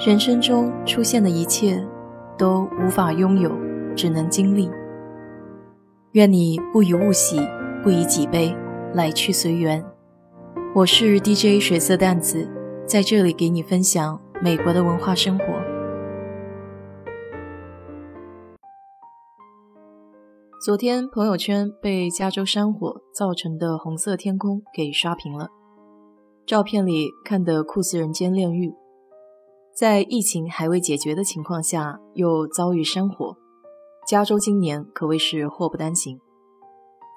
人生中出现的一切，都无法拥有，只能经历。愿你不以物喜，不以己悲，来去随缘。我是 DJ 水色淡子，在这里给你分享美国的文化生活。昨天朋友圈被加州山火造成的红色天空给刷屏了，照片里看得酷似人间炼狱。在疫情还未解决的情况下，又遭遇山火，加州今年可谓是祸不单行。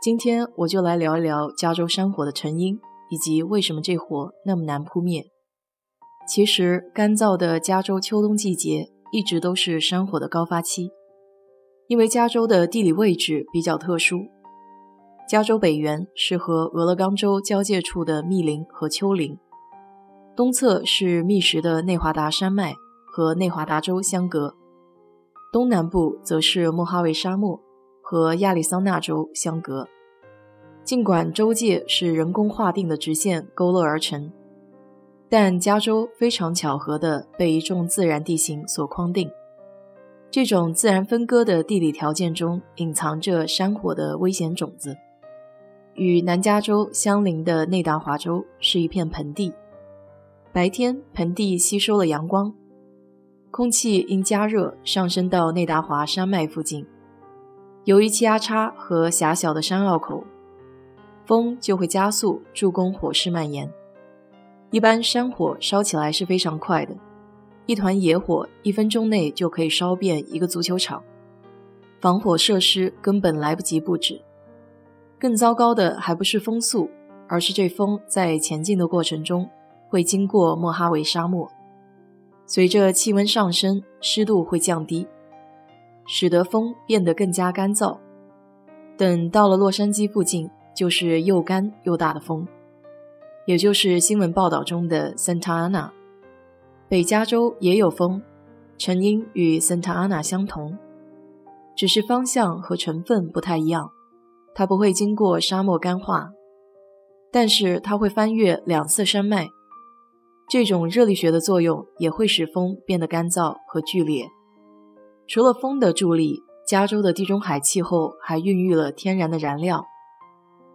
今天我就来聊一聊加州山火的成因，以及为什么这火那么难扑灭。其实，干燥的加州秋冬季节一直都是山火的高发期，因为加州的地理位置比较特殊，加州北缘是和俄勒冈州交界处的密林和丘陵。东侧是密实的内华达山脉和内华达州相隔，东南部则是莫哈维沙漠和亚利桑那州相隔。尽管州界是人工划定的直线勾勒而成，但加州非常巧合地被一众自然地形所框定。这种自然分割的地理条件中，隐藏着山火的危险种子。与南加州相邻的内达华州是一片盆地。白天，盆地吸收了阳光，空气因加热上升到内达华山脉附近。由于气压差和狭小的山坳口，风就会加速，助攻火势蔓延。一般山火烧起来是非常快的，一团野火一分钟内就可以烧遍一个足球场，防火设施根本来不及布置。更糟糕的还不是风速，而是这风在前进的过程中。会经过莫哈维沙漠，随着气温上升，湿度会降低，使得风变得更加干燥。等到了洛杉矶附近，就是又干又大的风，也就是新闻报道中的 Santa Ana。北加州也有风，成因与 Santa Ana 相同，只是方向和成分不太一样。它不会经过沙漠干化，但是它会翻越两次山脉。这种热力学的作用也会使风变得干燥和剧烈。除了风的助力，加州的地中海气候还孕育了天然的燃料。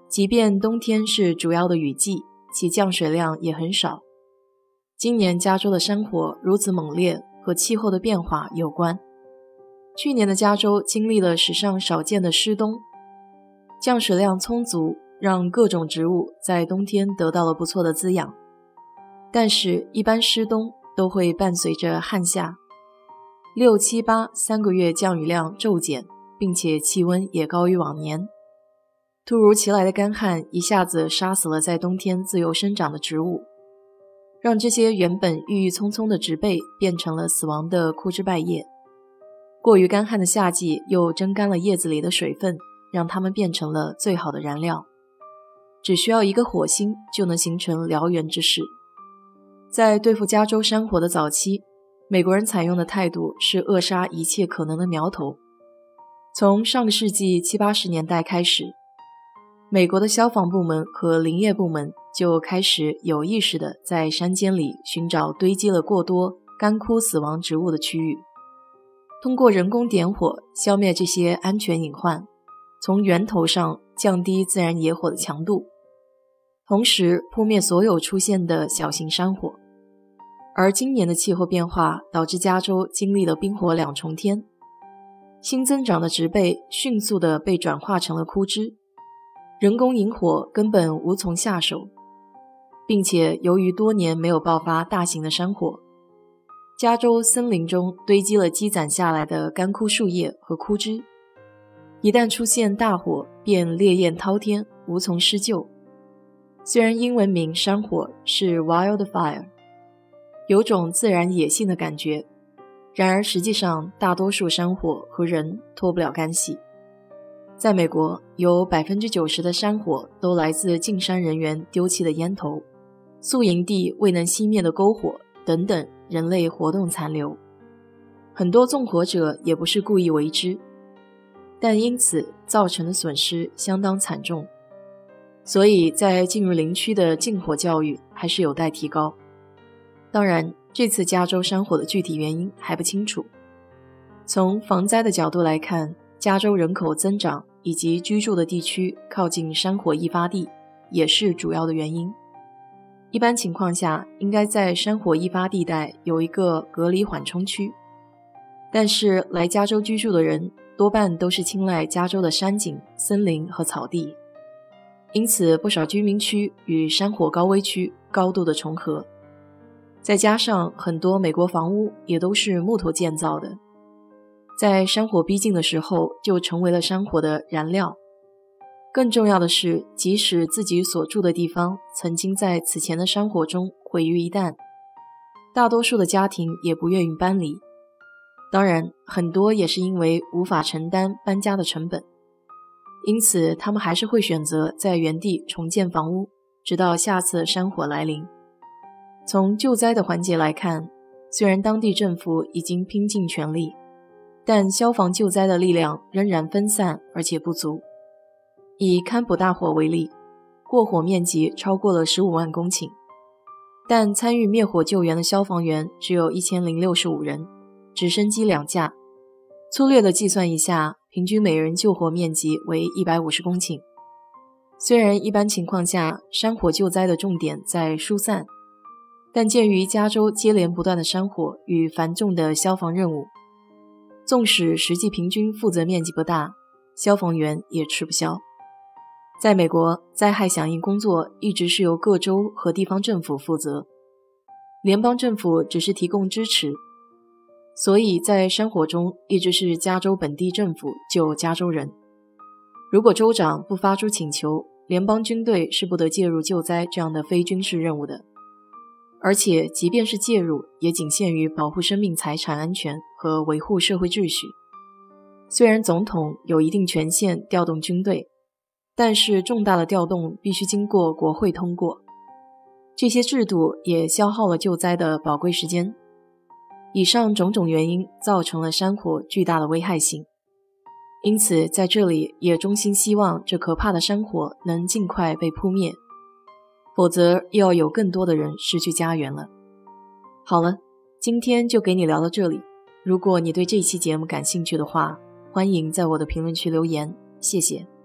即便冬天是主要的雨季，其降水量也很少。今年加州的山火如此猛烈，和气候的变化有关。去年的加州经历了史上少见的湿冬，降水量充足，让各种植物在冬天得到了不错的滋养。但是，一般湿冬都会伴随着旱夏，六七八三个月降雨量骤减，并且气温也高于往年。突如其来的干旱一下子杀死了在冬天自由生长的植物，让这些原本郁郁葱葱的植被变成了死亡的枯枝败叶。过于干旱的夏季又蒸干了叶子里的水分，让它们变成了最好的燃料。只需要一个火星，就能形成燎原之势。在对付加州山火的早期，美国人采用的态度是扼杀一切可能的苗头。从上个世纪七八十年代开始，美国的消防部门和林业部门就开始有意识地在山间里寻找堆积了过多干枯死亡植物的区域，通过人工点火消灭这些安全隐患，从源头上降低自然野火的强度。同时扑灭所有出现的小型山火，而今年的气候变化导致加州经历了冰火两重天，新增长的植被迅速地被转化成了枯枝，人工引火根本无从下手，并且由于多年没有爆发大型的山火，加州森林中堆积了积攒下来的干枯树叶和枯枝，一旦出现大火，便烈焰滔天，无从施救。虽然英文名山火是 wildfire，有种自然野性的感觉，然而实际上大多数山火和人脱不了干系。在美国，有百分之九十的山火都来自进山人员丢弃的烟头、宿营地未能熄灭的篝火等等人类活动残留。很多纵火者也不是故意为之，但因此造成的损失相当惨重。所以在进入林区的禁火教育还是有待提高。当然，这次加州山火的具体原因还不清楚。从防灾的角度来看，加州人口增长以及居住的地区靠近山火易发地也是主要的原因。一般情况下，应该在山火易发地带有一个隔离缓冲区。但是来加州居住的人多半都是青睐加州的山景、森林和草地，因此不少居民区与山火高危区高度的重合。再加上很多美国房屋也都是木头建造的，在山火逼近的时候就成为了山火的燃料。更重要的是，即使自己所住的地方曾经在此前的山火中毁于一旦，大多数的家庭也不愿意搬离。当然，很多也是因为无法承担搬家的成本，因此他们还是会选择在原地重建房屋，直到下次山火来临。从救灾的环节来看，虽然当地政府已经拼尽全力，但消防救灾的力量仍然分散而且不足。以堪普大火为例，过火面积超过了十五万公顷，但参与灭火救援的消防员只有一千零六十五人，直升机两架。粗略的计算一下，平均每人救火面积为一百五十公顷。虽然一般情况下山火救灾的重点在疏散，但鉴于加州接连不断的山火与繁重的消防任务，纵使实际平均负责面积不大，消防员也吃不消。在美国，灾害响应工作一直是由各州和地方政府负责，联邦政府只是提供支持，所以在山火中一直是加州本地政府救加州人。如果州长不发出请求，联邦军队是不得介入救灾这样的非军事任务的。而且，即便是介入，也仅限于保护生命财产安全和维护社会秩序。虽然总统有一定权限调动军队。但是重大的调动必须经过国会通过，这些制度也消耗了救灾的宝贵时间。以上种种原因造成了山火巨大的危害性，因此在这里也衷心希望这可怕的山火能尽快被扑灭，否则又要有更多的人失去家园了。好了，今天就给你聊到这里。如果你对这期节目感兴趣的话，欢迎在我的评论区留言，谢谢。